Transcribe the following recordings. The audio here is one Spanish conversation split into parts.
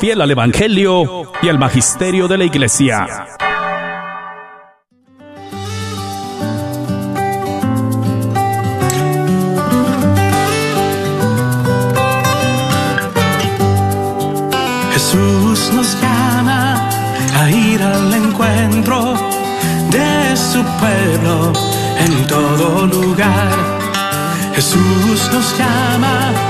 fiel al Evangelio y al Magisterio de la Iglesia. Jesús nos llama a ir al encuentro de su pueblo en todo lugar. Jesús nos llama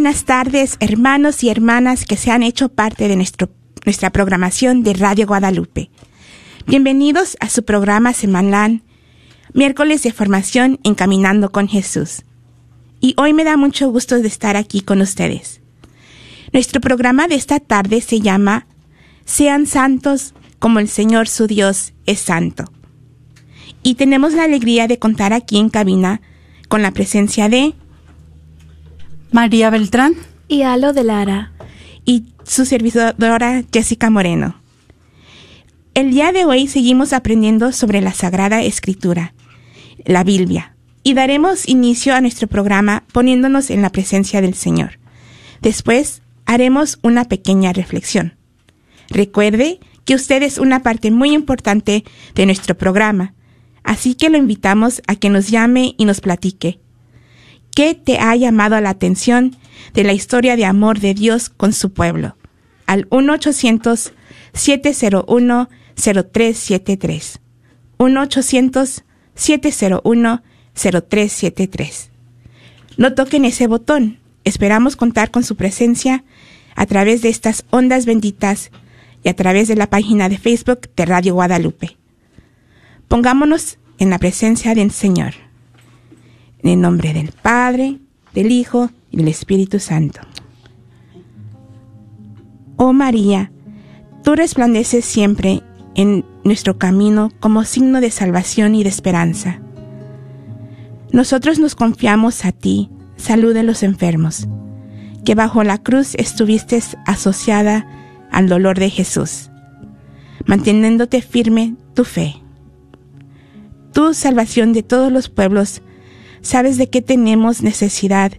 buenas tardes, hermanos y hermanas que se han hecho parte de nuestro, nuestra programación de Radio Guadalupe. Bienvenidos a su programa semanal, miércoles de formación Encaminando con Jesús. Y hoy me da mucho gusto de estar aquí con ustedes. Nuestro programa de esta tarde se llama Sean santos como el Señor su Dios es santo. Y tenemos la alegría de contar aquí en cabina con la presencia de María Beltrán. y Alo de Lara. y su servidora Jessica Moreno. El día de hoy seguimos aprendiendo sobre la Sagrada Escritura, la Biblia, y daremos inicio a nuestro programa poniéndonos en la presencia del Señor. Después haremos una pequeña reflexión. Recuerde que usted es una parte muy importante de nuestro programa, así que lo invitamos a que nos llame y nos platique. ¿Qué te ha llamado la atención de la historia de amor de Dios con su pueblo? Al 1-800-701-0373. 1-800-701-0373. No toquen ese botón. Esperamos contar con su presencia a través de estas ondas benditas y a través de la página de Facebook de Radio Guadalupe. Pongámonos en la presencia del Señor. En el nombre del Padre, del Hijo y del Espíritu Santo. Oh María, tú resplandeces siempre en nuestro camino como signo de salvación y de esperanza. Nosotros nos confiamos a ti, salud de los enfermos, que bajo la cruz estuviste asociada al dolor de Jesús, manteniéndote firme tu fe. Tú, salvación de todos los pueblos, sabes de qué tenemos necesidad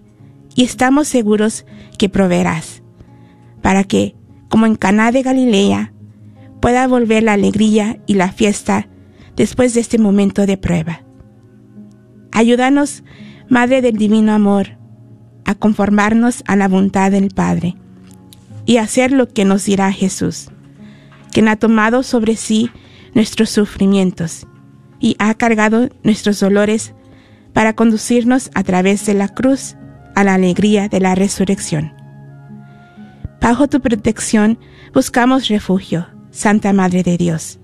y estamos seguros que proveerás, para que, como en Caná de Galilea, pueda volver la alegría y la fiesta después de este momento de prueba. Ayúdanos, Madre del Divino Amor, a conformarnos a la voluntad del Padre y hacer lo que nos dirá Jesús, quien ha tomado sobre sí nuestros sufrimientos y ha cargado nuestros dolores para conducirnos a través de la cruz a la alegría de la resurrección. Bajo tu protección buscamos refugio, Santa Madre de Dios.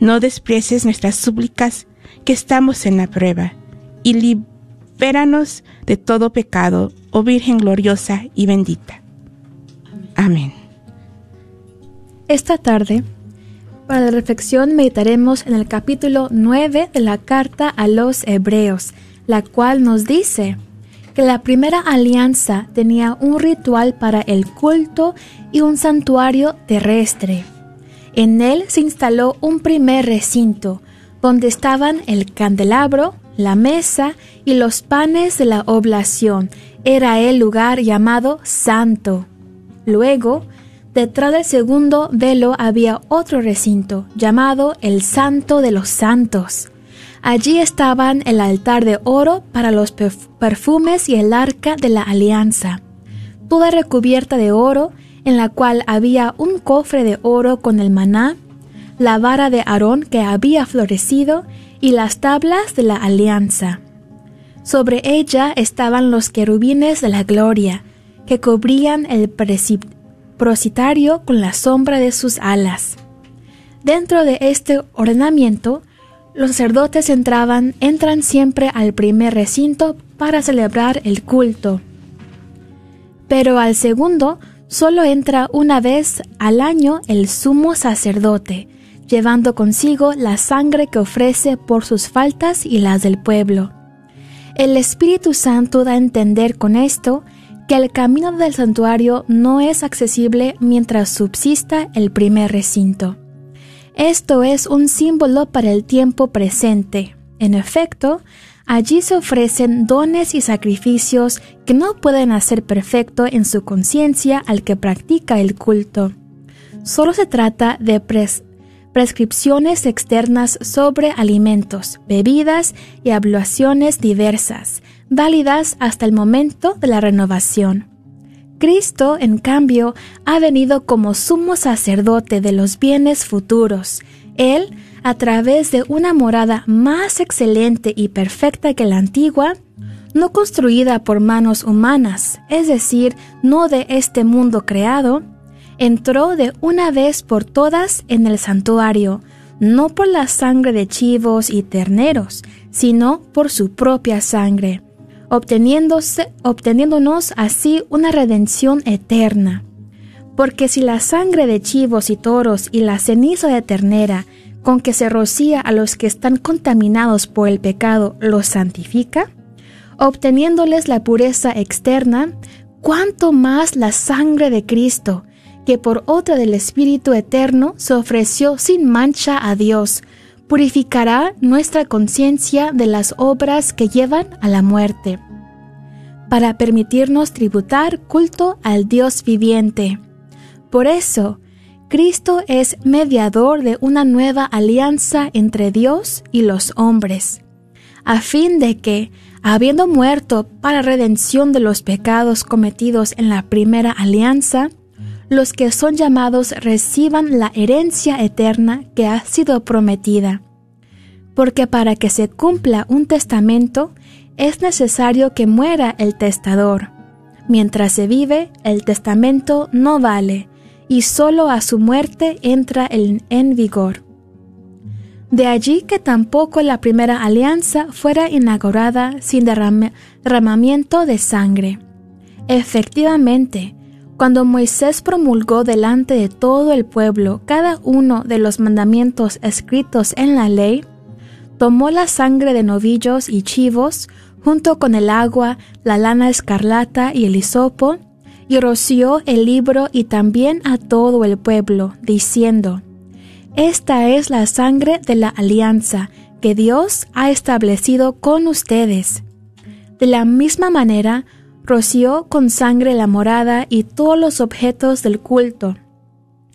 No desprecies nuestras súplicas, que estamos en la prueba, y libéranos de todo pecado, oh Virgen gloriosa y bendita. Amén. Esta tarde, para la reflexión, meditaremos en el capítulo 9 de la carta a los Hebreos, la cual nos dice que la primera alianza tenía un ritual para el culto y un santuario terrestre. En él se instaló un primer recinto, donde estaban el candelabro, la mesa y los panes de la oblación. Era el lugar llamado santo. Luego, detrás del segundo velo había otro recinto, llamado el Santo de los Santos. Allí estaban el altar de oro para los perfumes y el arca de la alianza, toda recubierta de oro, en la cual había un cofre de oro con el maná, la vara de Aarón que había florecido y las tablas de la alianza. Sobre ella estaban los querubines de la gloria, que cubrían el prositario con la sombra de sus alas. Dentro de este ordenamiento los sacerdotes entraban, entran siempre al primer recinto para celebrar el culto. Pero al segundo solo entra una vez al año el sumo sacerdote, llevando consigo la sangre que ofrece por sus faltas y las del pueblo. El Espíritu Santo da a entender con esto que el camino del santuario no es accesible mientras subsista el primer recinto. Esto es un símbolo para el tiempo presente. En efecto, allí se ofrecen dones y sacrificios que no pueden hacer perfecto en su conciencia al que practica el culto. Solo se trata de prescripciones externas sobre alimentos, bebidas y abluaciones diversas, válidas hasta el momento de la renovación. Cristo, en cambio, ha venido como sumo sacerdote de los bienes futuros. Él, a través de una morada más excelente y perfecta que la antigua, no construida por manos humanas, es decir, no de este mundo creado, entró de una vez por todas en el santuario, no por la sangre de chivos y terneros, sino por su propia sangre obteniéndonos así una redención eterna. Porque si la sangre de chivos y toros y la ceniza de ternera con que se rocía a los que están contaminados por el pecado los santifica, obteniéndoles la pureza externa, cuánto más la sangre de Cristo, que por otra del Espíritu Eterno se ofreció sin mancha a Dios, purificará nuestra conciencia de las obras que llevan a la muerte, para permitirnos tributar culto al Dios viviente. Por eso, Cristo es mediador de una nueva alianza entre Dios y los hombres, a fin de que, habiendo muerto para redención de los pecados cometidos en la primera alianza, los que son llamados reciban la herencia eterna que ha sido prometida. Porque para que se cumpla un testamento es necesario que muera el testador. Mientras se vive, el testamento no vale, y sólo a su muerte entra en vigor. De allí que tampoco la primera alianza fuera inaugurada sin derramamiento de sangre. Efectivamente, cuando Moisés promulgó delante de todo el pueblo cada uno de los mandamientos escritos en la ley, tomó la sangre de novillos y chivos, junto con el agua, la lana escarlata y el hisopo, y roció el libro y también a todo el pueblo, diciendo, Esta es la sangre de la alianza que Dios ha establecido con ustedes. De la misma manera, roció con sangre la morada y todos los objetos del culto.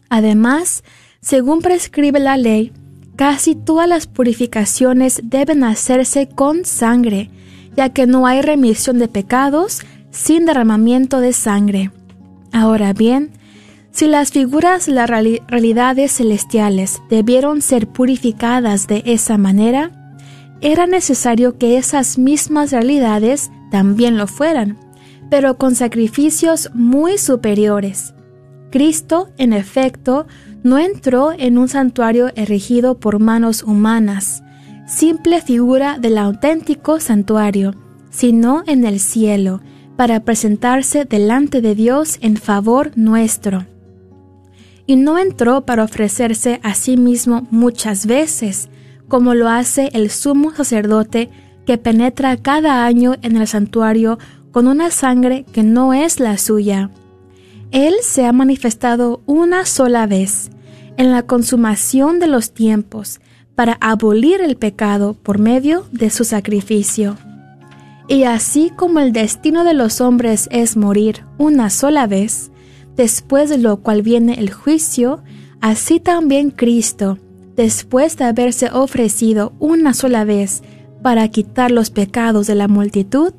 Además, según prescribe la ley, casi todas las purificaciones deben hacerse con sangre, ya que no hay remisión de pecados sin derramamiento de sangre. Ahora bien, si las figuras de las realidades celestiales debieron ser purificadas de esa manera, era necesario que esas mismas realidades también lo fueran pero con sacrificios muy superiores. Cristo, en efecto, no entró en un santuario erigido por manos humanas, simple figura del auténtico santuario, sino en el cielo, para presentarse delante de Dios en favor nuestro. Y no entró para ofrecerse a sí mismo muchas veces, como lo hace el sumo sacerdote que penetra cada año en el santuario con una sangre que no es la suya. Él se ha manifestado una sola vez, en la consumación de los tiempos, para abolir el pecado por medio de su sacrificio. Y así como el destino de los hombres es morir una sola vez, después de lo cual viene el juicio, así también Cristo, después de haberse ofrecido una sola vez para quitar los pecados de la multitud,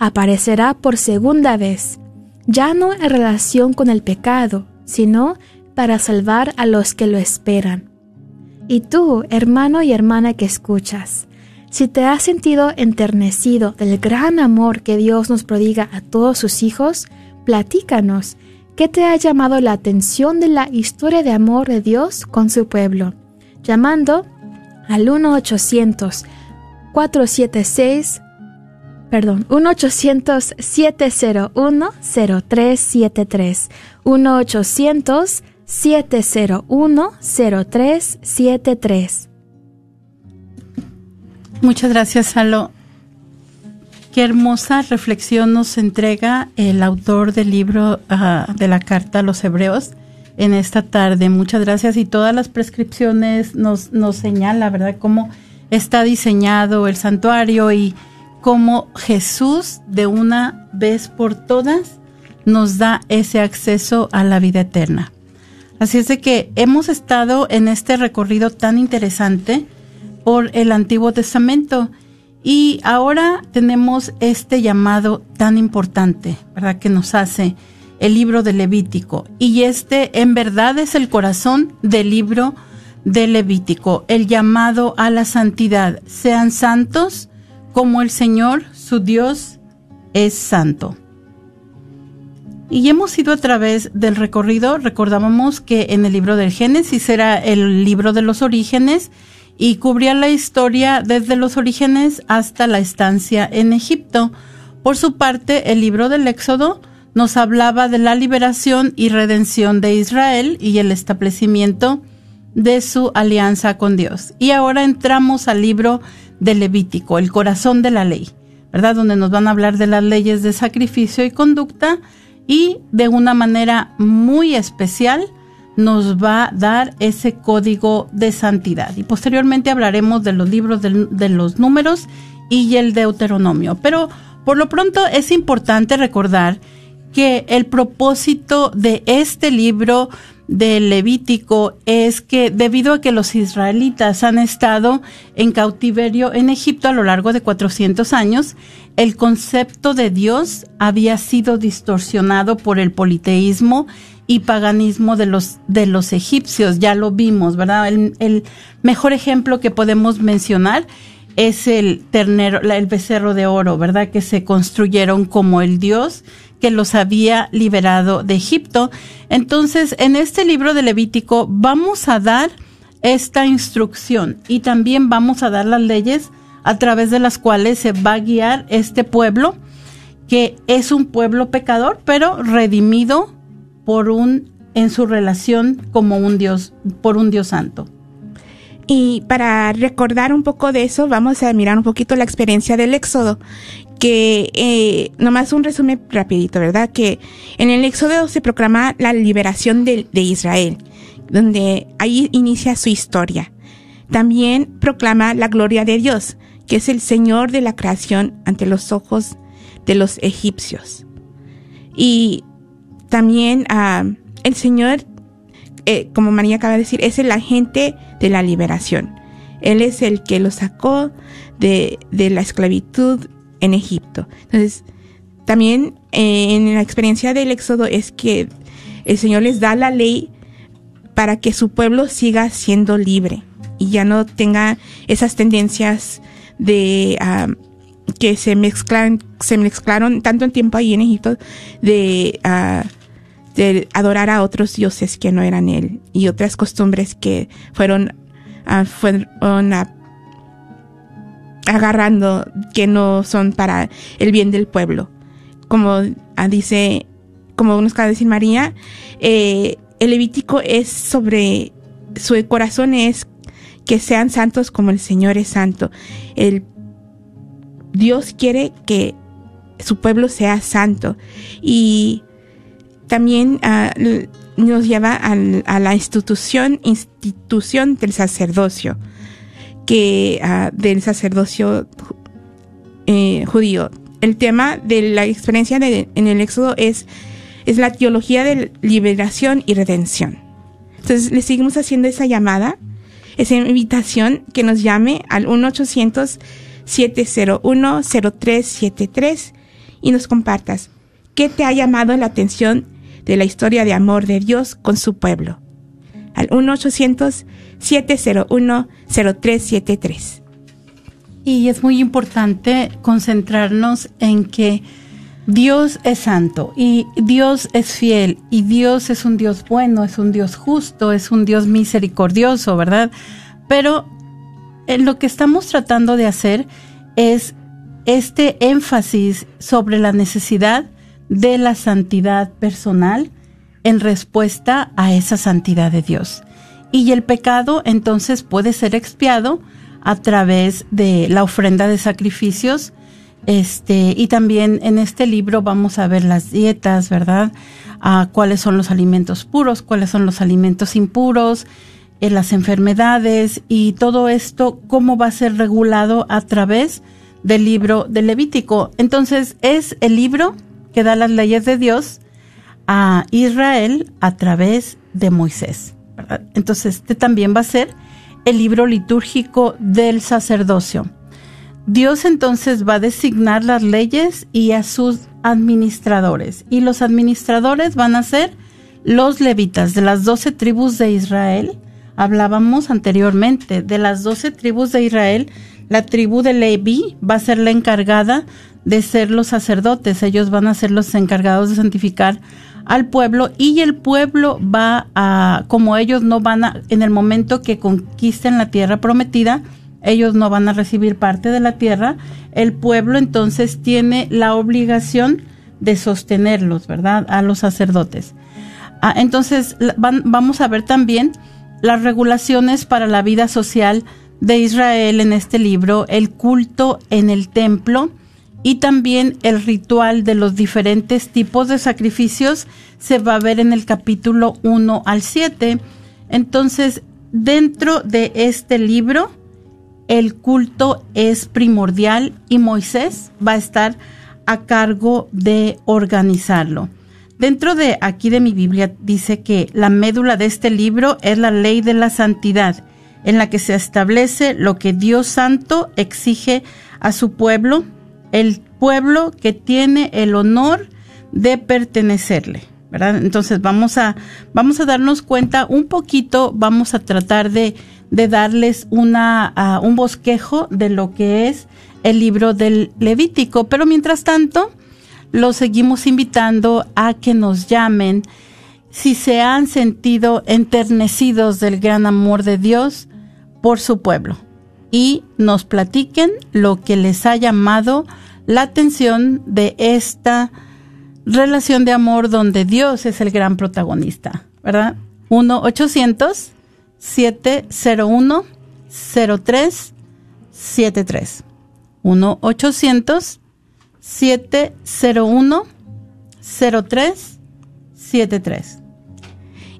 aparecerá por segunda vez, ya no en relación con el pecado, sino para salvar a los que lo esperan. Y tú, hermano y hermana que escuchas, si te has sentido enternecido del gran amor que Dios nos prodiga a todos sus hijos, platícanos qué te ha llamado la atención de la historia de amor de Dios con su pueblo, llamando al 1-800-476, perdón, 1-800-701-0373, 1-800-701-0373. Muchas gracias, Salo. Qué hermosa reflexión nos entrega el autor del libro ah, de la carta a los hebreos en esta tarde. Muchas gracias y todas las prescripciones nos, nos señala, ¿verdad?, cómo está diseñado el santuario y cómo Jesús de una vez por todas nos da ese acceso a la vida eterna. Así es de que hemos estado en este recorrido tan interesante por el Antiguo Testamento. Y ahora tenemos este llamado tan importante, ¿verdad? Que nos hace el libro de Levítico. Y este en verdad es el corazón del libro de Levítico, el llamado a la santidad. Sean santos como el Señor, su Dios, es santo. Y hemos ido a través del recorrido, recordábamos que en el libro del Génesis era el libro de los orígenes, y cubría la historia desde los orígenes hasta la estancia en Egipto. Por su parte, el libro del Éxodo nos hablaba de la liberación y redención de Israel y el establecimiento de su alianza con Dios. Y ahora entramos al libro de Levítico, el corazón de la ley, ¿verdad? Donde nos van a hablar de las leyes de sacrificio y conducta y de una manera muy especial nos va a dar ese código de santidad. Y posteriormente hablaremos de los libros de, los números y el Deuteronomio. Pero por lo pronto es importante recordar que el propósito de este libro del Levítico es que debido a que los israelitas han estado en cautiverio en Egipto a lo largo de 400 años, el concepto de Dios había sido distorsionado por el politeísmo y paganismo de los, de los egipcios, ya lo vimos, ¿verdad? El, mejor ejemplo que podemos mencionar es el ternero, el becerro de oro, ¿verdad? Que se construyeron como el dios que los había liberado de Egipto. Entonces, en este libro de Levítico vamos a dar esta instrucción y también vamos a dar las leyes a través de las cuales se va a guiar este pueblo, que es un pueblo pecador, pero redimido por un en su relación como un Dios, por un Dios santo. Y para recordar un poco de eso, vamos a mirar un poquito la experiencia del Éxodo, que eh, nomás un resumen rapidito, ¿verdad? Que en el Éxodo se proclama la liberación de, Israel, donde ahí inicia su historia. También proclama la gloria de Dios, que es el Señor de la creación ante los ojos de los egipcios. Y también ah, el Señor, eh, como María acaba de decir, es el agente de la liberación. Él es el que lo sacó de, la esclavitud en Egipto. Entonces, también eh, en la experiencia del Éxodo es que el Señor les da la ley para que su pueblo siga siendo libre y ya no tenga esas tendencias de ah, que se mezclan, se mezclaron tanto en tiempo ahí en Egipto de uh, de adorar a otros dioses que no eran él y otras costumbres que fueron, ah, fueron ah, agarrando que no son para el bien del pueblo. Como ah, dice, como nos acaba de decir María, eh, el Levítico es sobre, su corazón es que sean santos como el Señor es santo. El Dios quiere que su pueblo sea santo y también ah, nos lleva a la institución, institución del sacerdocio, que ah, del sacerdocio eh, judío. El tema de la experiencia en el Éxodo es, es la teología de liberación y redención. Entonces le seguimos haciendo esa llamada, esa invitación que nos llame al 1 800 701 0373 y nos compartas qué te ha llamado la atención de la historia de amor de Dios con su pueblo. Al 1-800-701-0373. Y es muy importante concentrarnos en que Dios es santo y Dios es fiel y Dios es un Dios bueno, es un Dios justo, es un Dios misericordioso, ¿verdad? Pero en lo que estamos tratando de hacer es este énfasis sobre la necesidad de la santidad personal en respuesta a esa santidad de Dios. Y el pecado entonces puede ser expiado a través de la ofrenda de sacrificios. Este, y también en este libro vamos a ver las dietas, ¿verdad? a cuáles son los alimentos puros, cuáles son los alimentos impuros, en las enfermedades y todo esto, cómo va a ser regulado a través del libro de Levítico. Entonces, es el libro que da las leyes de Dios a Israel a través de Moisés. Entonces, este también va a ser el libro litúrgico del sacerdocio. Dios entonces va a designar las leyes y a sus administradores. Y los administradores van a ser los levitas de las doce tribus de Israel. Hablábamos anteriormente de las doce tribus de Israel. La tribu de Levi va a ser la encargada de ser los sacerdotes. Ellos van a ser los encargados de santificar al pueblo y el pueblo va a, como ellos no van a, en el momento que conquisten la tierra prometida, ellos no van a recibir parte de la tierra, el pueblo entonces tiene la obligación de sostenerlos, ¿verdad? A los sacerdotes. Ah, entonces vamos a ver también las regulaciones para la vida social de Israel en este libro, el culto en el templo, y también el ritual de los diferentes tipos de sacrificios se va a ver en el capítulo 1 al 7. Entonces, dentro de este libro, el culto es primordial y Moisés va a estar a cargo de organizarlo. Dentro de aquí de mi Biblia dice que la médula de este libro es la ley de la santidad, en la que se establece lo que Dios Santo exige a su pueblo el pueblo que tiene el honor de pertenecerle. ¿verdad? Entonces vamos a, vamos a darnos cuenta un poquito, vamos a tratar de, de darles una, un bosquejo de lo que es el libro del Levítico, pero mientras tanto, los seguimos invitando a que nos llamen si se han sentido enternecidos del gran amor de Dios por su pueblo y nos platiquen lo que les ha llamado la atención de esta relación de amor donde Dios es el gran protagonista, ¿verdad? 1-800-701-0373. 1-800-701-0373.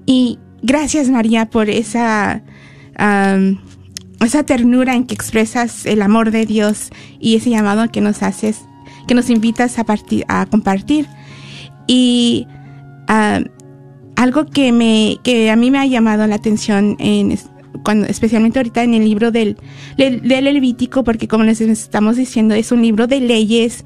Y gracias María por esa esa ternura en que expresas el amor de Dios y ese llamado que nos haces, que nos invitas a, a compartir. Y ah, algo que, me, que a mí me ha llamado la atención en, cuando, especialmente ahorita en el libro del, del, Levítico, porque como les estamos diciendo, es un libro de leyes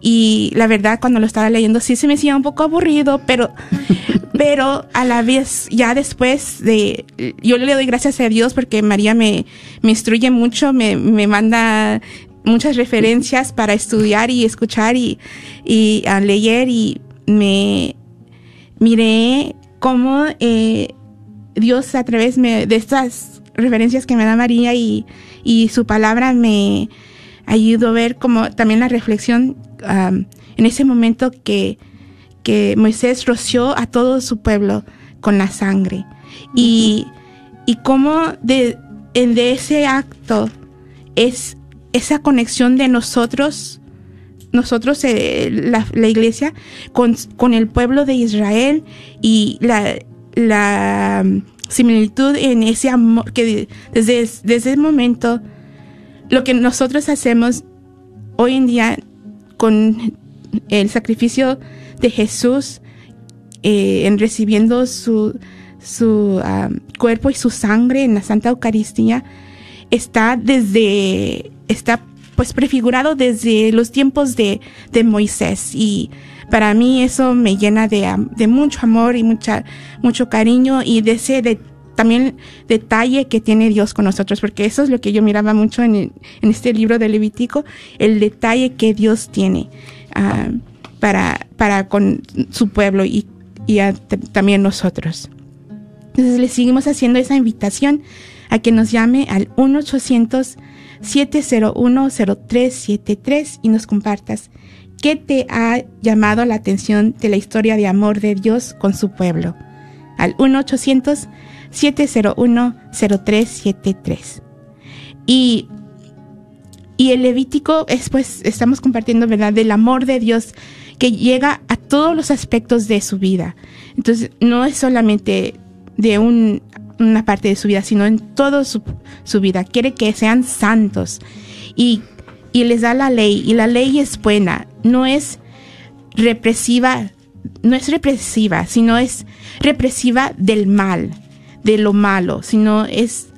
y la verdad cuando lo estaba leyendo sí se me hacía un poco aburrido, pero, pero a la vez ya después de, yo le doy gracias a Dios porque María me, me instruye mucho, me, me manda muchas referencias para estudiar y escuchar y, y leer y me miré cómo eh, Dios a través de estas referencias que me da María y, y su palabra me ayudó a ver como también la reflexión en ese momento que, que Moisés roció a todo su pueblo con la sangre. Y, y cómo de, de ese acto es esa conexión de nosotros nosotros, eh, la, iglesia, con el pueblo de Israel y la, la mm, similitud en ese amor que de- desde, desde ese momento, lo que nosotros hacemos hoy en día con el sacrificio de Jesús eh, en recibiendo su, su cuerpo y su sangre en la Santa Eucaristía, está desde, está pues prefigurado desde los tiempos de, de Moisés. Y para mí eso me llena de, mucho amor y mucha, mucho cariño y de ese de- también detalle que tiene Dios con nosotros, porque eso es lo que yo miraba mucho en, este libro de Levítico, el detalle que Dios tiene ah, para, para con su pueblo y, también nosotros. Entonces le seguimos haciendo esa invitación a que nos llame al 1-800-701-0373 y nos compartas qué te ha llamado la atención de la historia de amor de Dios con su pueblo. Al 1-800-701-0373. Y, y el Levítico es pues, estamos compartiendo, ¿verdad?, del amor de Dios que llega a todos los aspectos de su vida. Entonces, no es solamente de un- una parte de su vida, sino en toda su, su vida. Quiere que sean santos. Y, y les da la ley. Y la ley es buena. No es represiva. No es represiva, sino es represiva del mal, de lo malo, sino es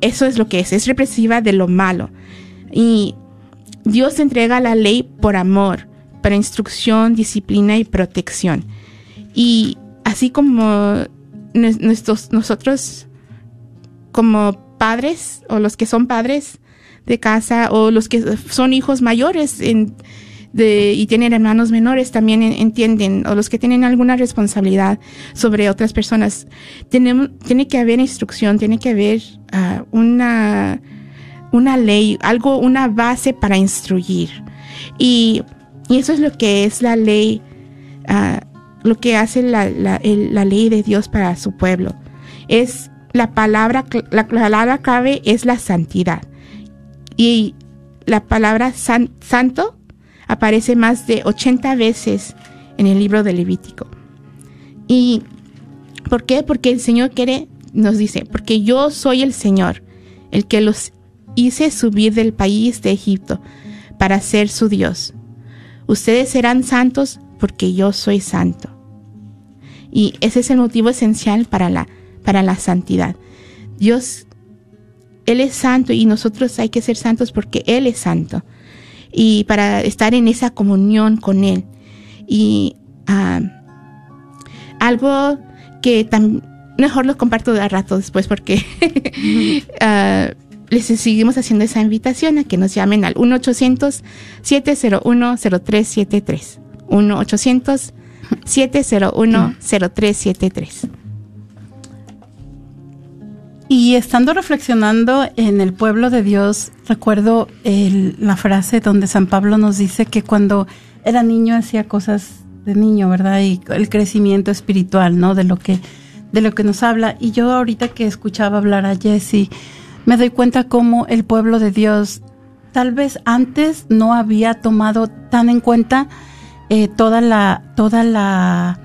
eso es lo que es, es represiva de lo malo. Y Dios entrega la ley por amor, para instrucción, disciplina y protección. Y así como nues- nuestros, nosotros como padres o los que son padres de casa o los que son hijos mayores en- y tienen hermanos menores también en- entienden o los que tienen alguna responsabilidad sobre otras personas. Tenemos, tiene que haber instrucción, tiene que haber ah, una, una ley, algo, una base para instruir. Y, y eso es lo que es la ley, ah, lo que hace la, la- ley de Dios para su pueblo. Es la palabra, la palabra clave es la santidad. Y la palabra san- santo aparece más de 80 veces en el libro de Levítico. ¿Y por qué? Porque el Señor quiere, nos dice, porque yo soy el Señor, el que los hice subir del país de Egipto para ser su Dios. Ustedes serán santos porque yo soy santo. Y ese es el motivo esencial para la, para la santidad. Dios, Él es santo y nosotros hay que ser santos porque Él es santo. Y para estar en esa comunión con Él. Y ah, algo que tam- mejor lo comparto de a rato después porque ah, les seguimos haciendo esa invitación a que nos llamen al 1-800-701-0373. 1-800-701-0373. Y estando reflexionando en el pueblo de Dios, recuerdo el- la frase donde San Pablo nos dice que cuando era niño hacía cosas de niño, ¿verdad? Y el crecimiento espiritual, ¿no? De lo que, de lo que nos habla. Y yo ahorita que escuchaba hablar a Jesse, me doy cuenta cómo el pueblo de Dios tal vez antes no había tomado tan en cuenta eh, toda la, toda la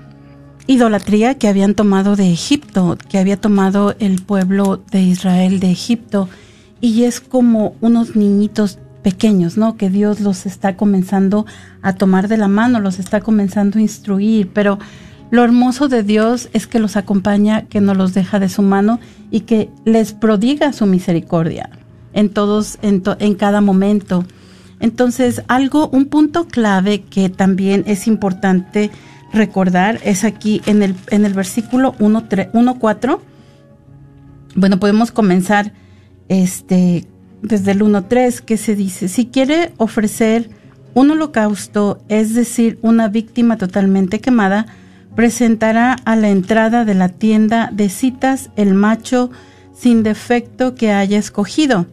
idolatría que habían tomado de Egipto, que había tomado el pueblo de Israel de Egipto. Y es como unos niñitos pequeños, ¿no? Que Dios los está comenzando a tomar de la mano, los está comenzando a instruir, pero lo hermoso de Dios es que los acompaña, que no los deja de su mano y que les prodiga su misericordia en todos, en, to- en cada momento. Entonces, algo, un punto clave que también es importante recordar es aquí en el, en el versículo 1.4. Bueno, podemos comenzar este, desde el 1.3 que se dice, si quiere ofrecer un holocausto, es decir, una víctima totalmente quemada, presentará a la entrada de la tienda de citas el macho sin defecto que haya escogido,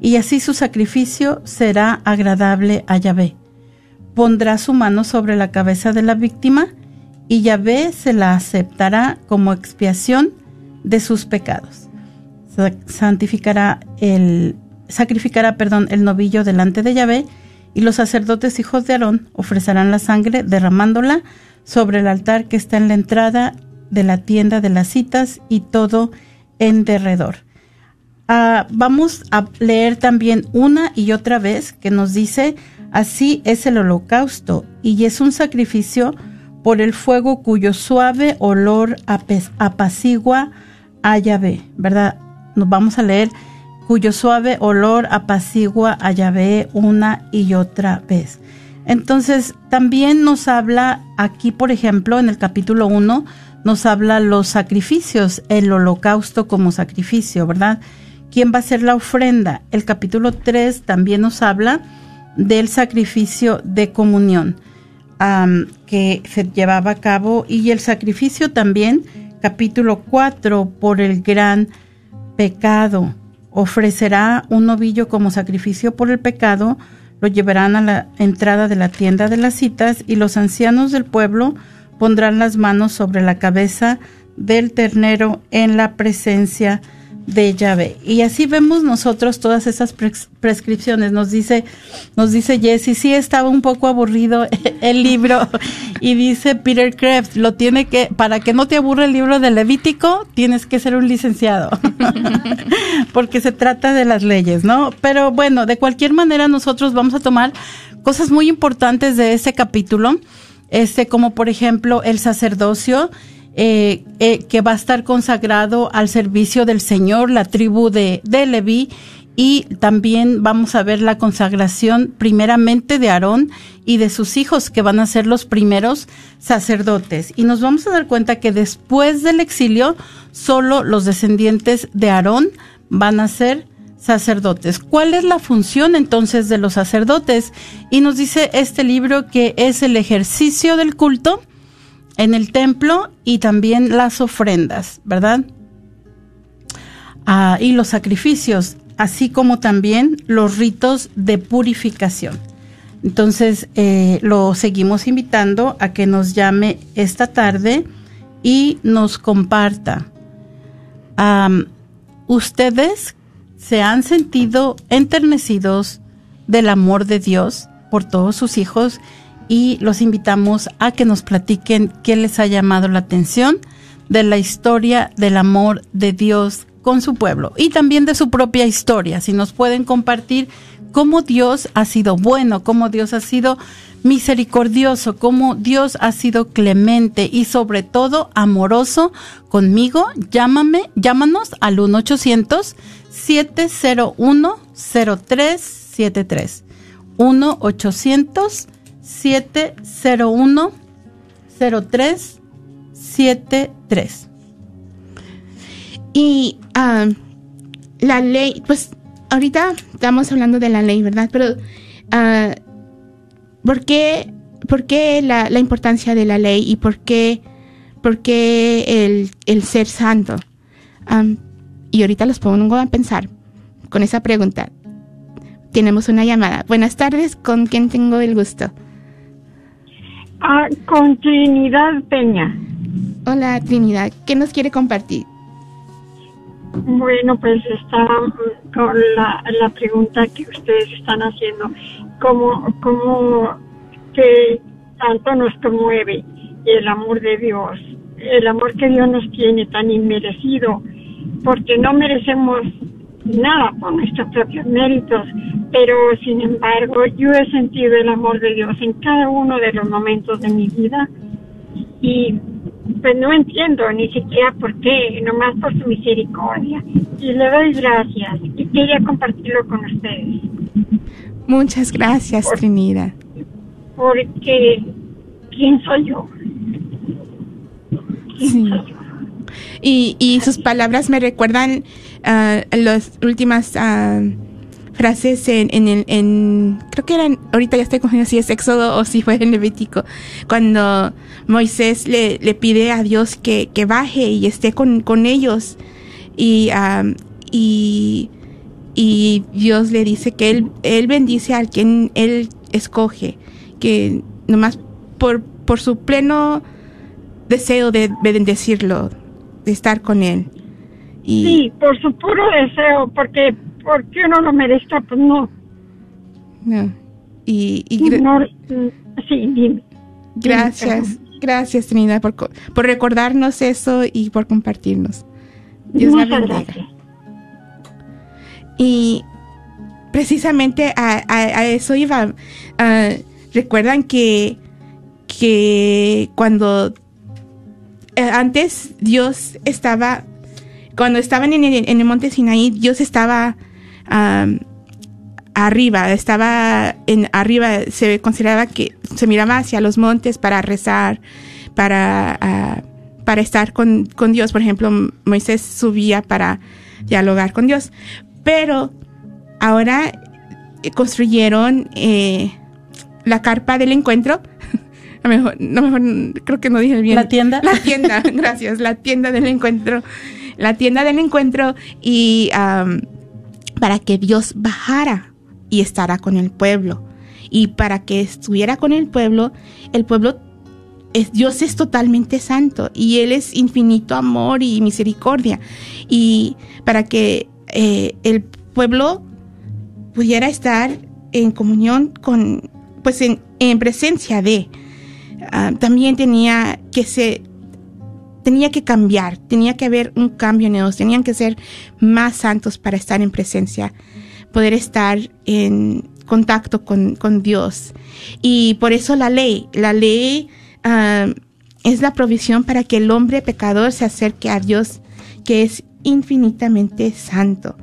y así su sacrificio será agradable a Yahvé. Pondrá su mano sobre la cabeza de la víctima, y Yahvé se la aceptará como expiación de sus pecados. Santificará el, sacrificará, perdón, el novillo delante de Yahvé, y los sacerdotes hijos de Aarón ofrecerán la sangre derramándola sobre el altar que está en la entrada de la tienda de las citas y todo en derredor. Ah, vamos a leer también una y otra vez que nos dice, así es el holocausto y es un sacrificio por el fuego cuyo suave olor apacigua a Yahvé, ¿verdad? Nos vamos a leer cuyo suave olor apacigua a Yahvé una y otra vez. Entonces, también nos habla aquí, por ejemplo, en el capítulo 1, nos habla los sacrificios, el holocausto como sacrificio, ¿verdad? ¿Quién va a ser la ofrenda? El capítulo 3 también nos habla del sacrificio de comunión que se llevaba a cabo y el sacrificio también, capítulo 4, por el gran pecado. Ofrecerá un novillo como sacrificio por el pecado, lo llevarán a la entrada de la tienda de las citas y los ancianos del pueblo pondrán las manos sobre la cabeza del ternero en la presencia de Yahvé. Y así vemos nosotros todas esas prescripciones. Nos dice, nos dice Jesse, sí estaba un poco aburrido el libro. Y dice Peter Kraft, lo tiene que, para que no te aburra el libro de Levítico, tienes que ser un licenciado. Porque se trata de las leyes, ¿no? Pero bueno, de cualquier manera nosotros vamos a tomar cosas muy importantes de ese capítulo. Este, como por ejemplo el sacerdocio, eh, eh, que va a estar consagrado al servicio del Señor, la tribu de, de Leví, y también vamos a ver la consagración primeramente de Aarón y de sus hijos que van a ser los primeros sacerdotes. Y nos vamos a dar cuenta que después del exilio, solo los descendientes de Aarón van a ser sacerdotes. ¿Cuál es la función entonces de los sacerdotes? Y nos dice este libro que es el ejercicio del culto en el templo y también las ofrendas, ¿verdad? Ah, y los sacrificios, así como también los ritos de purificación. Entonces, eh, lo seguimos invitando a que nos llame esta tarde y nos comparta. ¿Ustedes se han sentido enternecidos del amor de Dios por todos sus hijos? Y los invitamos a que nos platiquen qué les ha llamado la atención de la historia del amor de Dios con su pueblo y también de su propia historia. Si nos pueden compartir cómo Dios ha sido bueno, cómo Dios ha sido misericordioso, cómo Dios ha sido clemente y sobre todo amoroso conmigo, llámame, llámanos al 1 800 701 0373. 1 800 701 0373. Y ah, la ley, pues ahorita estamos hablando de la ley, ¿verdad? Pero, uh, ¿por qué, por qué la, la, importancia de la ley y por qué, por qué el, el, ser santo? Um, y ahorita los pongo a pensar con esa pregunta. Tenemos una llamada. Buenas tardes, ¿con quién tengo el gusto? Ah, con Trinidad Peña. Hola Trinidad, ¿qué nos quiere compartir? Bueno, pues está con la, la pregunta que ustedes están haciendo, ¿cómo, cómo que tanto nos conmueve el amor de Dios, el amor que Dios nos tiene tan inmerecido, porque no merecemos nada por nuestros propios méritos, pero sin embargo yo he sentido el amor de Dios en cada uno de los momentos de mi vida y pues no entiendo ni siquiera por qué, nomás por su misericordia. Y le doy gracias y quería compartirlo con ustedes. Muchas gracias, Trinidad. Porque, ¿quién soy yo? sí. Y, y sus palabras me recuerdan uh, las últimas uh, frases en, en, el, en creo que eran, ahorita ya estoy confundiendo si es Éxodo o si fue en Levítico, cuando Moisés le, le pide a Dios que, que baje y esté con, con ellos y, um, y, y Dios le dice que él, él bendice a quien él escoge, que nomás por, por su pleno deseo de bendecirlo, de estar con él. Y, Sí, por su puro deseo, porque porque uno lo merezca, pues no. no. y, y no sí, dime. gracias, gracias Trinidad por, por recordarnos eso y por compartirnos. Dios la Muchas bendiga. gracias. Y precisamente a, a- a eso iba. Ah, Recuerdan que, que cuando eh, antes Dios estaba, cuando estaban en el, en el monte Sinaí, Dios estaba arriba, estaba en arriba, se consideraba que se miraba hacia los montes para rezar, para, ah, para estar con, con Dios. Por ejemplo, Moisés subía para dialogar con Dios. Pero ahora eh, construyeron eh, la carpa del encuentro. A lo mejor, no, mejor, creo que no dije bien. ¿La tienda? La tienda, gracias, la tienda del encuentro. La tienda del encuentro y para que Dios bajara y estará con el pueblo. Y para que estuviera con el pueblo, el pueblo es, Dios es totalmente santo y Él es infinito amor y misericordia. Y para que eh, el pueblo pudiera estar en comunión con, pues en, en presencia de, ah, también tenía que ser, tenía que cambiar, tenía que haber un cambio en ellos, tenían que ser más santos para estar en presencia, poder estar en contacto con, Dios. Y por eso la ley, la ley ah, es la provisión para que el hombre pecador se acerque a Dios, que es infinitamente santo.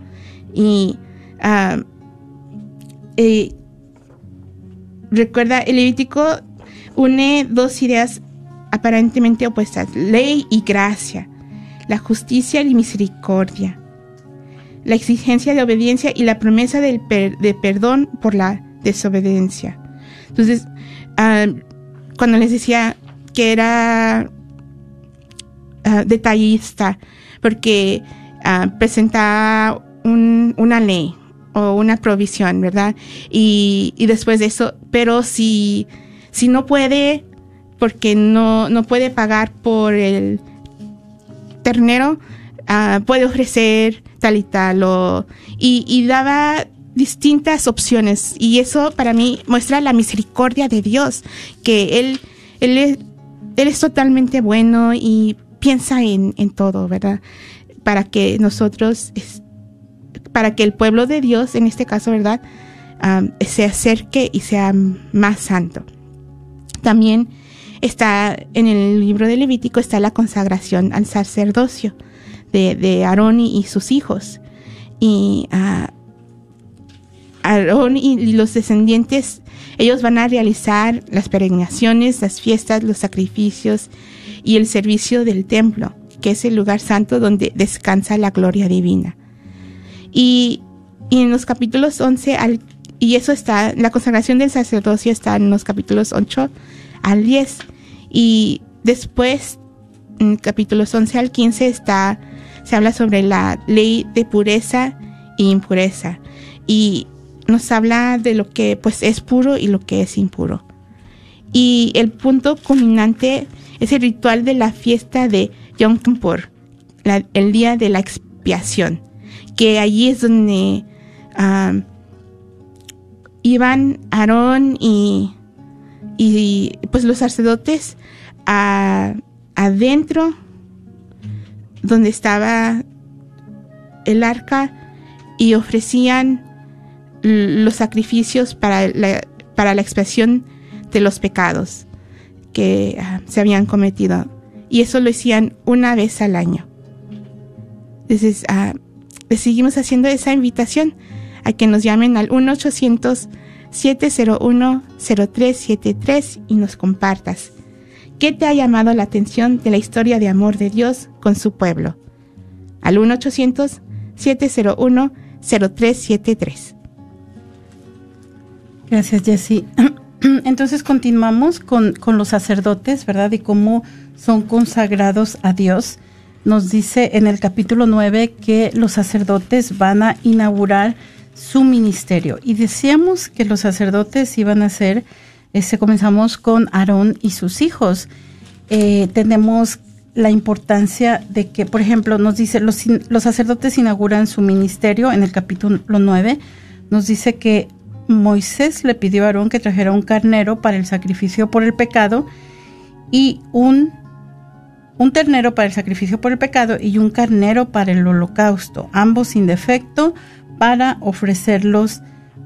Y ah, eh, recuerda, el Levítico une dos ideas aparentemente opuestas, ley y gracia, la justicia y misericordia, la exigencia de obediencia y la promesa del de perdón por la desobediencia. Entonces, ah, cuando les decía que era ah, detallista, porque ah, presentaba un- una ley o una provisión, ¿verdad? Y, y después de eso, pero si, si no puede, porque no, no puede pagar por el ternero, ah, puede ofrecer tal y tal, o, y, daba distintas opciones, y eso para mí muestra la misericordia de Dios, que Él, él, es, él es totalmente bueno y piensa en, en todo, ¿verdad? Para que nosotros, para que el pueblo de Dios, en este caso, ¿verdad? Ah, se acerque y sea más santo. También está en el libro de Levítico está la consagración al sacerdocio de, de Aarón y, sus hijos. Y ah, Aarón y, y los descendientes, ellos van a realizar las peregrinaciones, las fiestas, los sacrificios y el servicio del templo, que es el lugar santo donde descansa la gloria divina. Y, y en los capítulos 11 al, y eso está, la consagración del sacerdocio está en los capítulos 8 al 10. Y después, en capítulos 11 al 15 está, se habla sobre la ley de pureza e impureza. Y nos habla de lo que pues es puro y lo que es impuro. Y el punto culminante es el ritual de la fiesta de Yom Kippur, el día de la expiación, que allí es donde iban Aarón y, y pues los sacerdotes adentro donde estaba el arca y ofrecían los sacrificios para la, para la expiación de los pecados que ah, se habían cometido. Y eso lo hacían una vez al año. Entonces, ah, les seguimos haciendo esa invitación a que nos llamen al 1-800-701-0373 y nos compartas. ¿Qué te ha llamado la atención de la historia de amor de Dios con su pueblo? Al 1-800-701-0373. Gracias, Jessy. Entonces continuamos con, con, los sacerdotes, ¿verdad? Y cómo son consagrados a Dios. Nos dice en el capítulo 9 que los sacerdotes van a inaugurar su ministerio. Y decíamos que los sacerdotes iban a ser, este, comenzamos con Aarón y sus hijos. Eh, tenemos la importancia de que, por ejemplo, nos dice, los, sacerdotes inauguran su ministerio en el capítulo 9, nos dice que Moisés le pidió a Aarón que trajera un carnero para el sacrificio por el pecado y un, un ternero para el sacrificio por el pecado y un carnero para el holocausto, ambos sin defecto, para ofrecerlos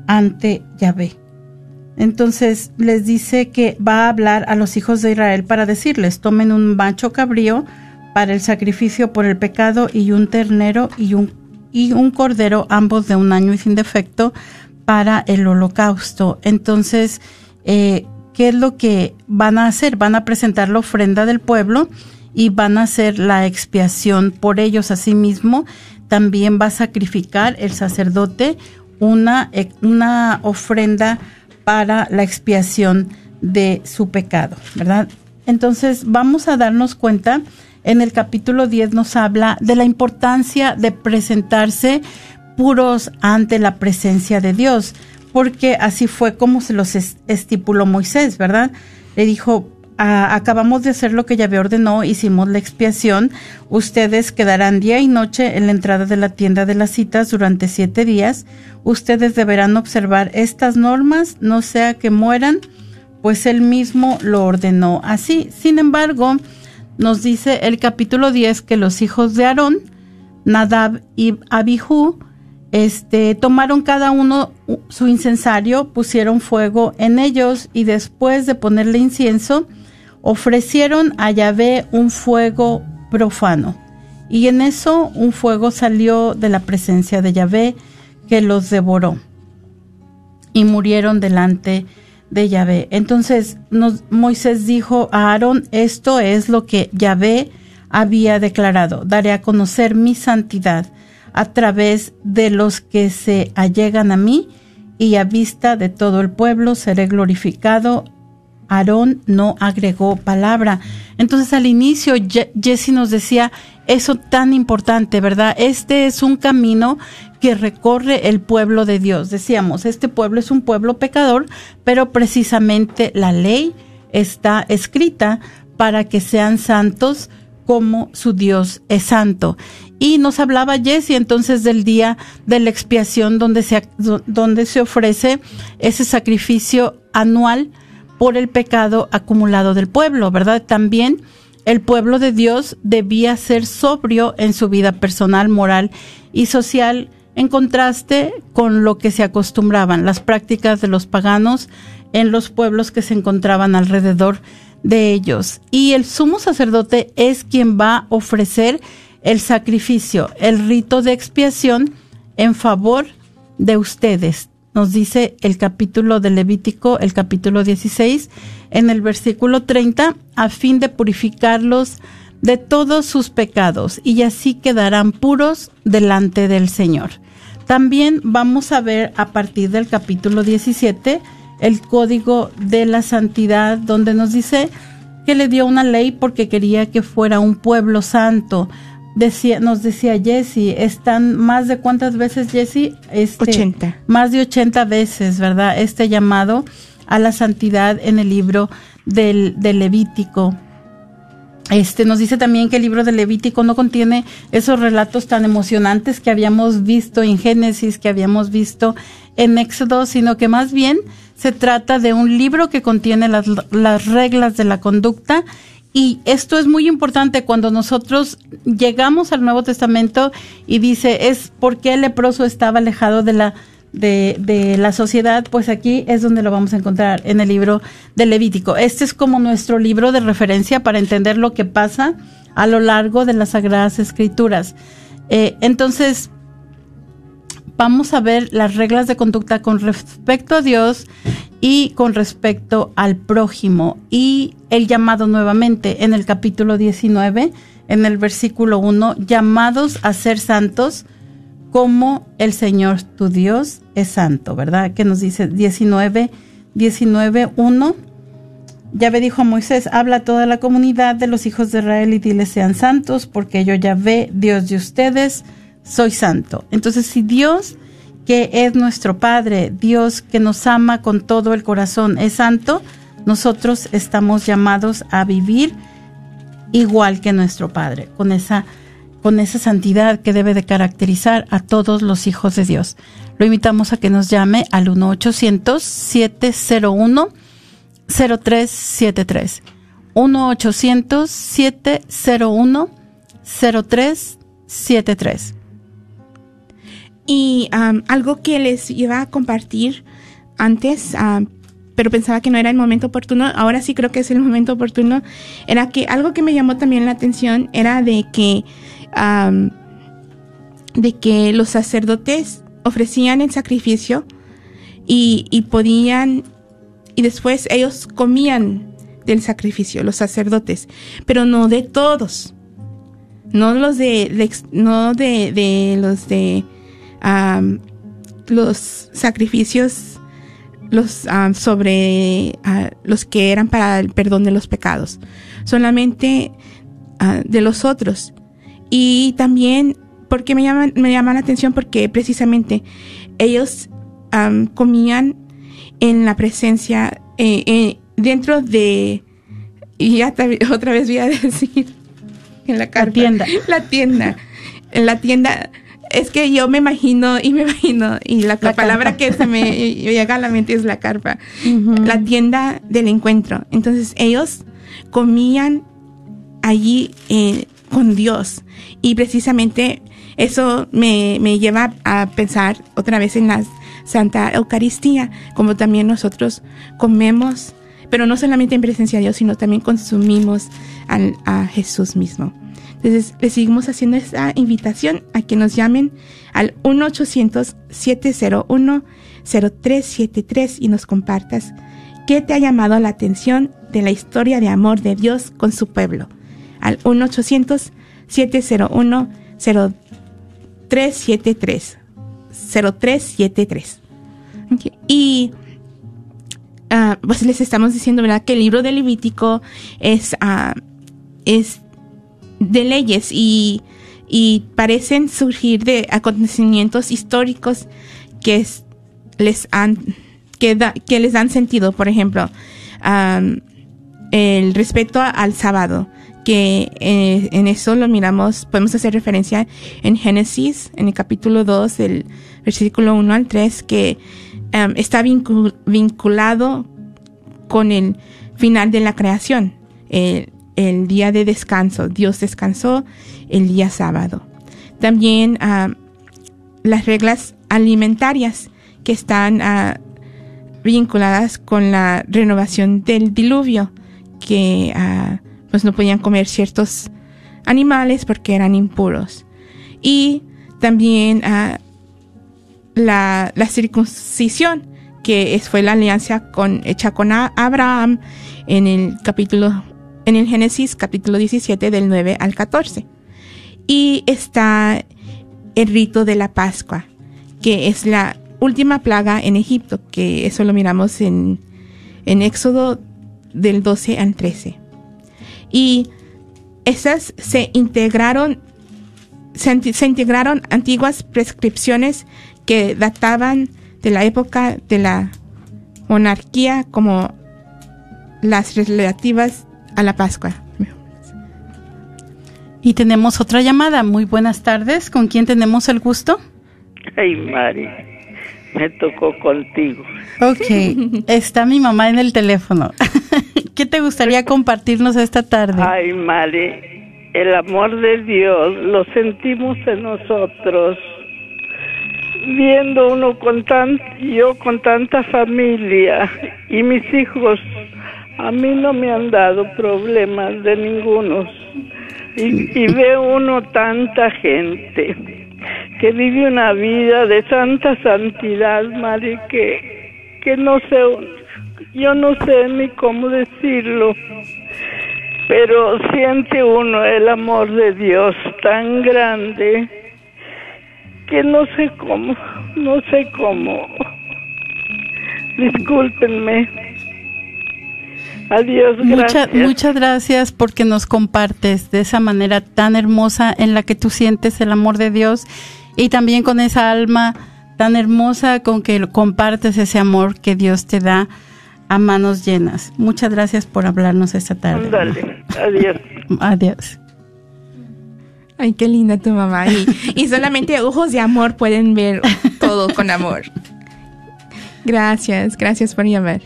ante Yahvé. Entonces les dice que va a hablar a los hijos de Israel para decirles, tomen un macho cabrío para el sacrificio por el pecado y un ternero y un, y un cordero, ambos de un año y sin defecto, para el holocausto. Entonces, eh, ¿qué es lo que van a hacer? Van a presentar la ofrenda del pueblo y van a hacer la expiación por ellos. Asimismo, también va a sacrificar el sacerdote una, una ofrenda para la expiación de su pecado, ¿verdad? Entonces vamos a darnos cuenta, en el capítulo 10 nos habla de la importancia de presentarse puros ante la presencia de Dios, porque así fue como se los estipuló Moisés, ¿verdad? Le dijo, acabamos de hacer lo que Yahvé ordenó, hicimos la expiación, ustedes quedarán día y noche en la entrada de la tienda de las citas durante siete días, ustedes deberán observar estas normas, no sea que mueran, pues él mismo lo ordenó así. Sin embargo, nos dice el capítulo 10 que los hijos de Aarón, Nadab y Abihu, este, tomaron cada uno su incensario, pusieron fuego en ellos y después de ponerle incienso, ofrecieron a Yahvé un fuego profano. Y en eso un fuego salió de la presencia de Yahvé que los devoró. Y murieron delante de Yahvé. Entonces Moisés dijo a Aarón, esto es lo que Yahvé había declarado, daré a conocer mi santidad a través de los que se allegan a mí y a vista de todo el pueblo seré glorificado Aarón no agregó palabra. Entonces al inicio Jesse nos decía eso tan importante, ¿verdad? Este es un camino que recorre el pueblo de Dios. Decíamos, este pueblo es un pueblo pecador, pero precisamente la ley está escrita para que sean santos como su Dios es santo. Y nos hablaba Jesse entonces del día de la expiación donde se, donde se ofrece ese sacrificio anual por el pecado acumulado del pueblo, ¿verdad? También el pueblo de Dios debía ser sobrio en su vida personal, moral y social, en contraste con lo que se acostumbraban, las prácticas de los paganos en los pueblos que se encontraban alrededor de ellos. Y el sumo sacerdote es quien va a ofrecer el sacrificio, el rito de expiación en favor de ustedes, nos dice el capítulo de Levítico, el capítulo 16, en el versículo 30, a fin de purificarlos de todos sus pecados y así quedarán puros delante del Señor. También vamos a ver a partir del capítulo 17 el código de la santidad donde nos dice que le dio una ley porque quería que fuera un pueblo santo, decía, nos decía Jesse, están más de cuántas veces, Jesse? Este, 80. Más de 80 veces, ¿verdad? Este llamado a la santidad en el libro del, del Levítico. Este nos dice también que el libro del Levítico no contiene esos relatos tan emocionantes que habíamos visto en Génesis, que habíamos visto en Éxodo, sino que más bien se trata de un libro que contiene las, las reglas de la conducta y esto es muy importante cuando nosotros llegamos al Nuevo Testamento y dice, es porque el leproso estaba alejado de la, de, de, la sociedad, pues aquí es donde lo vamos a encontrar en el libro de Levítico. Este es como nuestro libro de referencia para entender lo que pasa a lo largo de las Sagradas Escrituras. Eh, entonces, vamos a ver las reglas de conducta con respecto a Dios y con respecto al prójimo. Y el llamado nuevamente en el capítulo 19, en el versículo 1, llamados a ser santos como el Señor tu Dios es santo, ¿verdad? Que nos dice 19, 19, 1. Yahvé dijo a Moisés, habla a toda la comunidad de los hijos de Israel y diles sean santos, porque yo Yahvé, Dios de ustedes, soy santo. Entonces, si Dios, que es nuestro Padre, Dios que nos ama con todo el corazón, es santo, nosotros estamos llamados a vivir igual que nuestro Padre, con esa con esa santidad que debe de caracterizar a todos los hijos de Dios. Lo invitamos a que nos llame al 1-800-701-0373. 1-800-701-0373. Y algo que les iba a compartir antes, pero pensaba que no era el momento oportuno, ahora sí creo que es el momento oportuno, era que algo que me llamó también la atención era de que de que los sacerdotes ofrecían el sacrificio y, podían, y después ellos comían del sacrificio, los sacerdotes, pero no de todos, no los de, no de, los de los sacrificios los sobre ah, los que eran para el perdón de los pecados, solamente ah, de los otros. Y también, porque me llaman, me llaman la atención? Porque precisamente ellos comían en la presencia, eh, eh, dentro de, y ya otra vez voy a decir, en la, carpa, la tienda. La tienda. En la tienda es que yo me imagino y me imagino, y la, palabra que se me llega a la mente es la carpa, la tienda del encuentro. Entonces ellos comían allí eh, con Dios. Y precisamente eso me, lleva a pensar otra vez en la Santa Eucaristía, como también nosotros comemos, pero no solamente en presencia de Dios, sino también consumimos a Jesús mismo. Entonces, le seguimos haciendo esta invitación a que nos llamen al 1-800-701-0373 y nos compartas qué te ha llamado la atención de la historia de amor de Dios con su pueblo al 1-800-701-0373. 0373. Y uh, pues les estamos diciendo, ¿verdad? Que el libro de Levítico es, uh, es de leyes y, y, parecen surgir de acontecimientos históricos que les han que, les dan sentido. Por ejemplo, el respeto al sábado que eh, en eso lo miramos, podemos hacer referencia en Génesis, en el capítulo 2, del versículo 1 al 3, que está vinculado con el final de la creación, el, día de descanso. Dios descansó el día sábado. También las reglas alimentarias que están ah, vinculadas con la renovación del diluvio, que uh, pues no podían comer ciertos animales porque eran impuros. Y también ah, la, circuncisión, que fue la alianza con, hecha con Abraham en el capítulo, en el Génesis capítulo 17 del 9 al 14. Y está el rito de la Pascua, que es la última plaga en Egipto, que eso lo miramos en, en Éxodo del 12 al 13 y esas se integraron, se, integraron antiguas prescripciones que databan de la época de la monarquía como las relativas a la Pascua. Y tenemos otra llamada. Muy buenas tardes. ¿Con quién tenemos el gusto? Ay, Mari, me tocó contigo. Ok, está mi mamá en el teléfono. ¿Qué te gustaría compartirnos esta tarde? Ay, Mari, el amor de Dios lo sentimos en nosotros. Viendo uno con tan, yo con tanta familia y mis hijos, a mí no me han dado problemas de ninguno. Y, y ve uno tanta gente que vive una vida de santa santidad, Mari, que, que no sé, yo no sé ni cómo decirlo, pero siente uno el amor de Dios tan grande que no sé cómo, no sé cómo. Discúlpenme. Adiós, Mucha- gracias. muchas gracias porque nos compartes de esa manera tan hermosa en la que tú sientes el amor de Dios y también con esa alma tan hermosa con que compartes ese amor que Dios te da a manos llenas. Muchas gracias por hablarnos esta tarde. Ándale, adiós. Adiós. Ay, qué linda tu mamá. Y, y solamente ojos de amor pueden ver todo con amor. Gracias, gracias por llamar.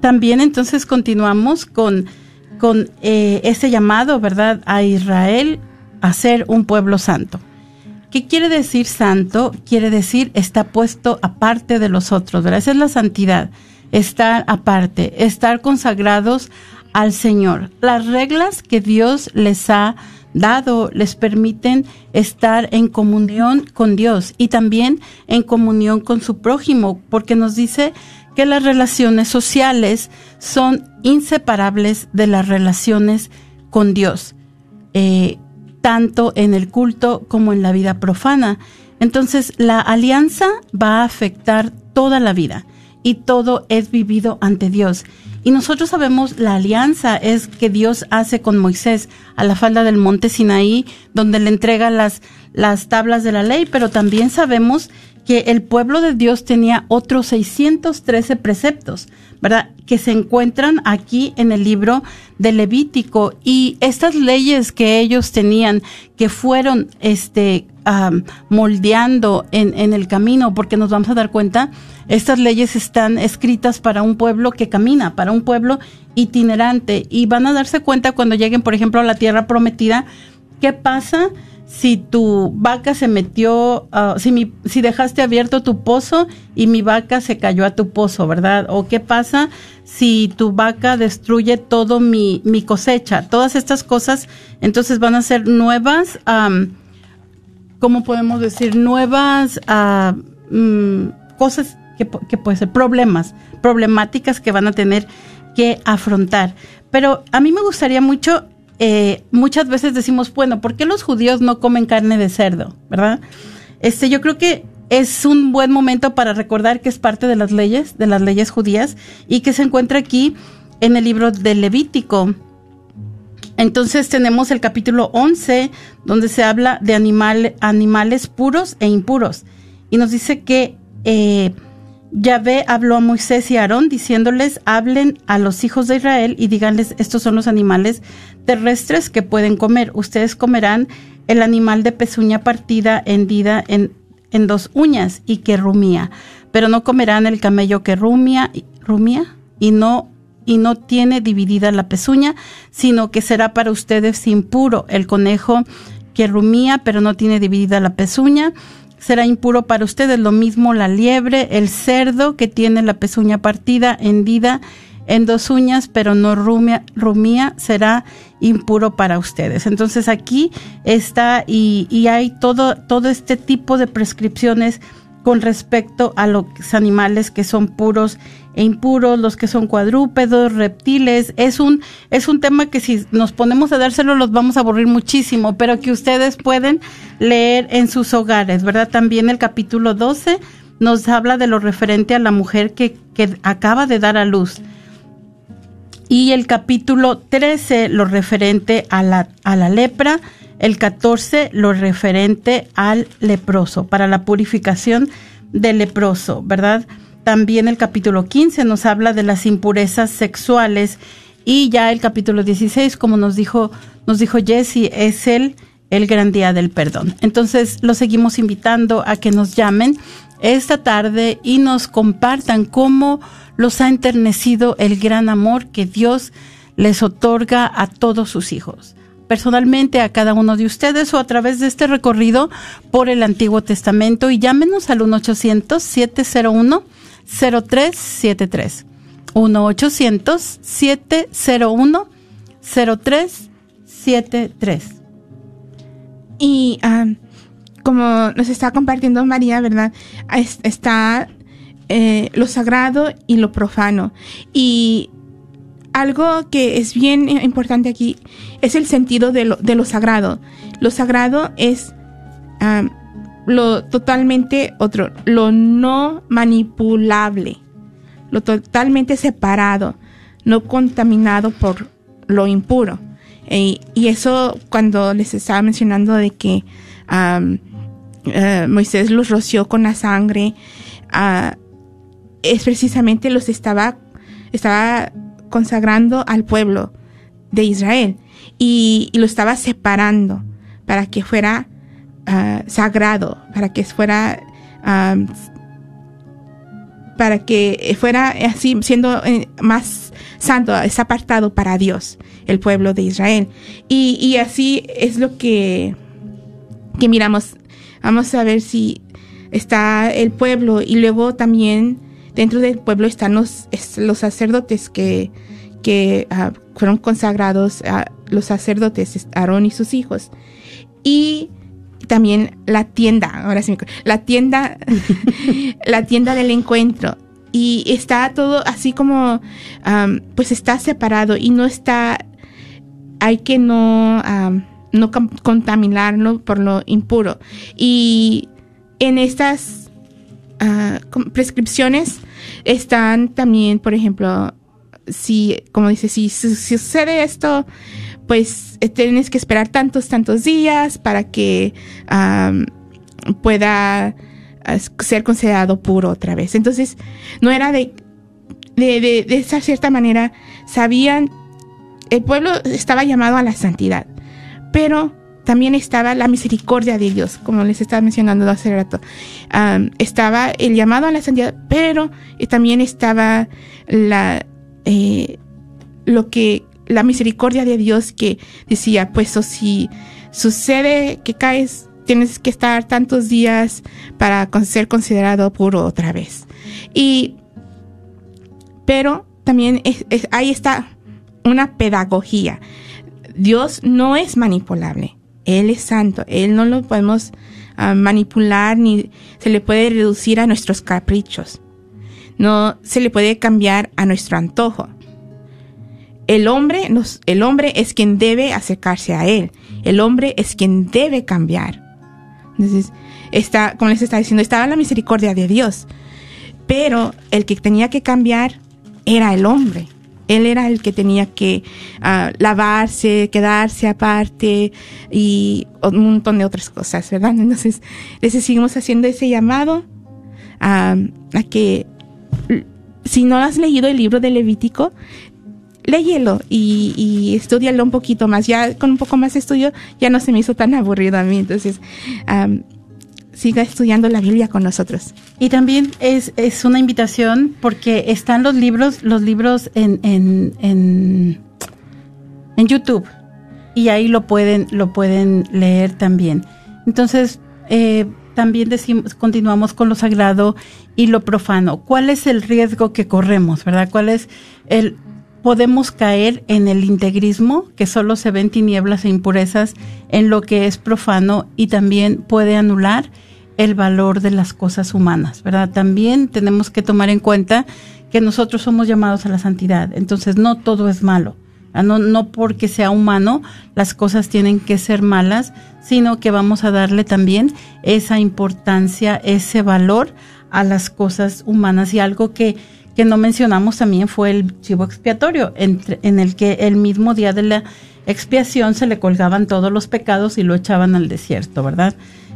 También entonces continuamos con, con eh, ese llamado, ¿verdad?, a Israel a ser un pueblo santo. ¿Qué quiere decir santo? Quiere decir está puesto aparte de los otros, ¿verdad? Esa es la santidad, estar aparte, estar consagrados al Señor. Las reglas que Dios les ha dado les permiten estar en comunión con Dios y también en comunión con su prójimo, porque nos dice que las relaciones sociales son inseparables de las relaciones con Dios. Eh, tanto en el culto como en la vida profana. Entonces, la alianza va a afectar toda la vida y todo es vivido ante Dios. Y nosotros sabemos la alianza es que Dios hace con Moisés a la falda del monte Sinaí, donde le entrega las, las tablas de la ley, pero también sabemos que el pueblo de Dios tenía otros 613 preceptos, ¿verdad? Que se encuentran aquí en el libro de Levítico y estas leyes que ellos tenían, que fueron, este, moldeando en, en el camino, porque nos vamos a dar cuenta, estas leyes están escritas para un pueblo que camina, para un pueblo itinerante y van a darse cuenta cuando lleguen, por ejemplo, a la tierra prometida, ¿qué pasa? Si tu vaca se metió, ah, si, mi, si dejaste abierto tu pozo y mi vaca se cayó a tu pozo, ¿verdad? O qué pasa si tu vaca destruye todo mi, cosecha. Todas estas cosas, entonces van a ser nuevas, ¿cómo podemos decir? Nuevas mm, cosas que, que puede ser, problemas, problemáticas que van a tener que afrontar. Pero a mí me gustaría mucho eh, muchas veces decimos, bueno, ¿por qué los judíos no comen carne de cerdo? ¿Verdad? Este, yo creo que es un buen momento para recordar que es parte de las leyes, de las leyes judías, y que se encuentra aquí en el libro de Levítico. Entonces tenemos el capítulo 11, donde se habla de animal, animales puros e impuros. Y nos dice que eh, Yahvé habló a Moisés y a Aarón diciéndoles, hablen a los hijos de Israel y díganles, estos son los animales terrestres que pueden comer. Ustedes comerán el animal de pezuña partida, hendida en, en dos uñas y que rumía, pero no comerán el camello que rumia, rumia y no y no tiene dividida la pezuña, sino que será para ustedes impuro el conejo que rumía, pero no tiene dividida la pezuña, será impuro para ustedes. Lo mismo la liebre, el cerdo que tiene la pezuña partida, hendida en dos uñas, pero no rumia, rumía, será impuro para ustedes. Entonces aquí está y, y hay todo, todo este tipo de prescripciones con respecto a los animales que son puros e impuros, los que son cuadrúpedos, reptiles. Es un, es un tema que si nos ponemos a dárselo los vamos a aburrir muchísimo, pero que ustedes pueden leer en sus hogares, ¿verdad? También el capítulo 12 nos habla de lo referente a la mujer que, que acaba de dar a luz. Y el capítulo 13 lo referente a la, a la lepra, el 14 lo referente al leproso, para la purificación del leproso, ¿verdad? También el capítulo 15 nos habla de las impurezas sexuales y ya el capítulo 16, como nos dijo, nos dijo Jesse, es el, el gran día del perdón. Entonces, los seguimos invitando a que nos llamen esta tarde y nos compartan cómo los ha enternecido el gran amor que Dios les otorga a todos sus hijos personalmente a cada uno de ustedes o a través de este recorrido por el Antiguo Testamento y llámenos al 1-800-701-0373. 1-800-701-0373. Y ah, como nos está compartiendo María, ¿verdad? Es- Está eh, lo sagrado y lo profano. Y algo que es bien importante aquí es el sentido de lo, de lo sagrado. Lo sagrado es lo totalmente otro, lo no manipulable, lo totalmente separado, no contaminado por lo impuro. Eh, y eso cuando les estaba mencionando de que eh, Moisés los roció con la sangre, ah, es precisamente los estaba, estaba consagrando al pueblo de Israel y, lo estaba separando para que fuera ah, sagrado, para que fuera am, para que fuera así siendo eh, más santo, es apartado para Dios, el pueblo de Israel. Y, y así es lo que, que miramos. Vamos a ver si está el pueblo y luego también dentro del pueblo están los, es- los sacerdotes que, que ah, fueron consagrados, a los sacerdotes, es Aarón y sus hijos. Y también la tienda, ahora sí me la tienda, la tienda del encuentro. Y está todo así como, pues está separado y no está, hay que no, am, no contaminarlo por lo impuro. Y en estas ah, prescripciones están también, por ejemplo, si, como dice, si, su- si sucede esto, pues eh, tienes que esperar tantos, tantos días para que pueda ah, ser considerado puro otra vez. Entonces, no era de, de, de, de esa cierta manera, sabían, el pueblo estaba llamado a la santidad, pero también estaba la misericordia de Dios, como les estaba mencionando hace rato. Estaba el llamado a la santidad, pero eh, también estaba la, eh, lo que, la misericordia de Dios que decía, pues o si sucede que caes, tienes que estar tantos días para ser considerado puro otra vez. Y, pero también es- es- ahí está una pedagogía. Dios no es manipulable. Él es santo. Él no lo podemos ah, manipular ni se le puede reducir a nuestros caprichos. No se le puede cambiar a nuestro antojo. El hombre, el hombre es quien debe acercarse a él. El hombre es quien debe cambiar. Entonces, está, como les estaba diciendo, estaba la misericordia de Dios. Pero el que tenía que cambiar era el hombre. Él era el que tenía que ah, lavarse, quedarse aparte y un montón de otras cosas, ¿verdad? Entonces, les seguimos haciendo ese llamado a, a que si no has leído el libro de Levítico, léyelo y, estudialo un poquito más. Ya con un poco más de estudio ya no se me hizo tan aburrido a mí. Entonces, am, siga estudiando la Biblia con nosotros. Y también es, es una invitación porque están los libros, los libros en, en, en, en YouTube y ahí lo pueden, lo pueden leer también. Entonces, eh, también decimos, continuamos con lo sagrado y lo profano. ¿Cuál es el riesgo que corremos, verdad? ¿Cuál es el podemos caer en el integrismo, que solo se ven tinieblas e impurezas en lo que es profano y también puede anular el valor de las cosas humanas, ¿verdad? También tenemos que tomar en cuenta que nosotros somos llamados a la santidad, entonces no todo es malo. No, no porque sea humano las cosas tienen que ser malas, sino que vamos a darle también esa importancia, ese valor a las cosas humanas y algo que, que no mencionamos también fue el chivo expiatorio, en el que el mismo día de la expiación se le colgaban todos los pecados y lo echaban al desierto, ¿verdad?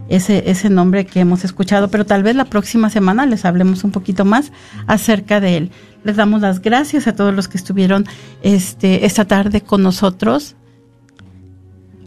Ese, ese nombre que hemos escuchado, pero tal vez la próxima semana les hablemos un poquito más acerca de él. Les damos las gracias a todos los que estuvieron este, esta tarde con nosotros.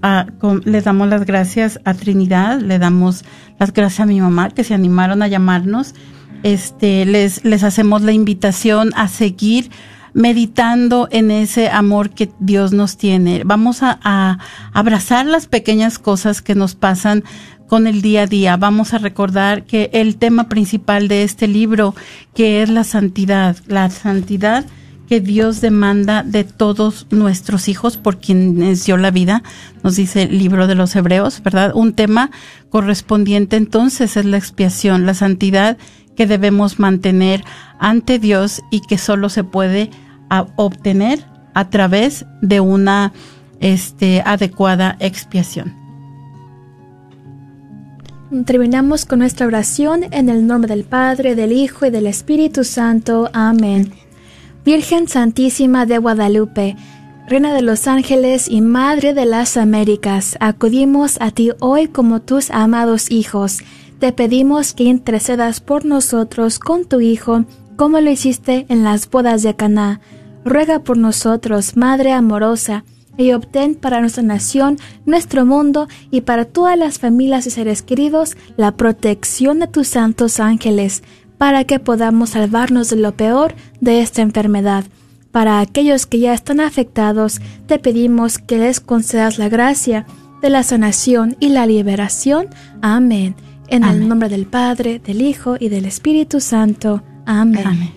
Ah, les damos las gracias a Trinidad, le damos las gracias a mi mamá que se animaron a llamarnos. Este, les, les hacemos la invitación a seguir meditando en ese amor que Dios nos tiene. Vamos a abrazar las pequeñas cosas que nos pasan con el día a día. Vamos a recordar que el tema principal de este libro, que es la santidad, la santidad que Dios demanda de todos nuestros hijos por quienes dio la vida, nos dice el libro de los Hebreos, ¿verdad? Un tema correspondiente entonces es la expiación, la santidad que debemos mantener ante Dios y que solo se puede obtener a través de una este, adecuada expiación. Terminamos con nuestra oración en el nombre del Padre, del Hijo y del Espíritu Santo. Amén. Virgen Santísima de Guadalupe, Reina de los Ángeles y Madre de las Américas, acudimos a ti hoy como tus amados hijos. Te pedimos que intercedas por nosotros con tu Hijo, como lo hiciste en las bodas de Caná. Ruega por nosotros, Madre amorosa, y obtén para nuestra nación, nuestro mundo y para todas las familias y seres queridos la protección de tus santos ángeles, para que podamos salvarnos de lo peor de esta enfermedad. Para aquellos que ya están afectados, te pedimos que les concedas la gracia de la sanación y la liberación. Amén. En el nombre del Padre, del Hijo y del Espíritu Santo. Amén. Amén.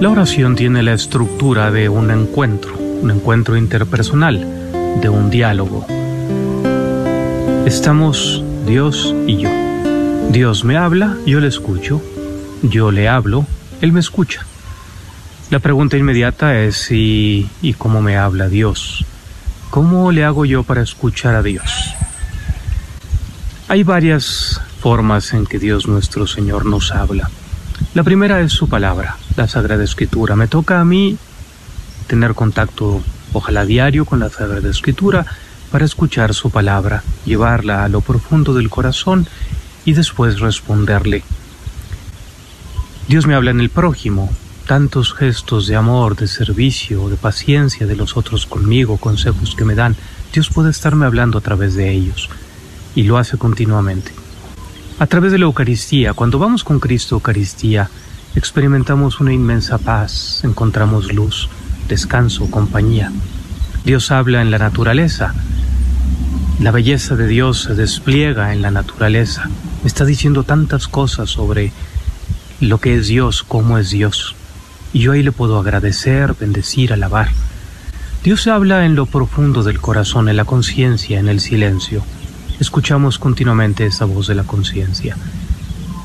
La oración tiene la estructura de un encuentro, un encuentro interpersonal, de un diálogo. Estamos Dios y yo. Dios me habla, yo le escucho. Yo le hablo, Él me escucha. La pregunta inmediata es y cómo me habla Dios. ¿Cómo le hago yo para escuchar a Dios? Hay varias formas en que Dios nuestro Señor nos habla. La primera es su palabra, la Sagrada Escritura. Me toca a mí tener contacto, ojalá diario, con la Sagrada Escritura para escuchar su palabra, llevarla a lo profundo del corazón y después responderle. Dios me habla en el prójimo, tantos gestos de amor, de servicio, de paciencia de los otros conmigo, consejos que me dan. Dios puede estarme hablando a través de ellos y lo hace continuamente. A través de la Eucaristía, cuando vamos con Cristo Eucaristía, experimentamos una inmensa paz, encontramos luz, descanso, compañía. Dios habla en la naturaleza. La belleza de Dios se despliega en la naturaleza. está diciendo tantas cosas sobre lo que es Dios, cómo es Dios. Y yo ahí le puedo agradecer, bendecir, alabar. Dios habla en lo profundo del corazón, en la conciencia, en el silencio escuchamos continuamente esa voz de la conciencia.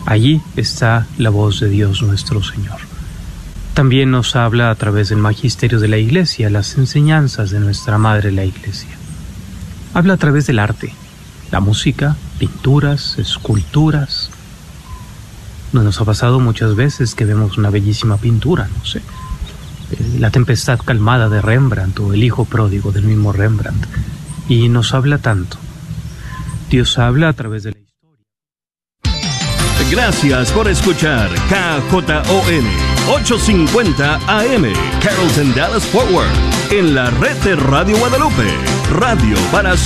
Allí está la voz de Dios nuestro Señor. También nos habla a través del magisterio de la Iglesia, las enseñanzas de nuestra Madre la Iglesia. Habla a través del arte, la música, pinturas, esculturas. Nos ha pasado muchas veces que vemos una bellísima pintura, no sé, eh, la tempestad calmada de Rembrandt o el hijo pródigo del mismo Rembrandt y nos habla tanto. Dios habla a través de la Gracias por escuchar KJON 850 AM Carrollton Dallas Forward en la red de Radio Guadalupe, radio para su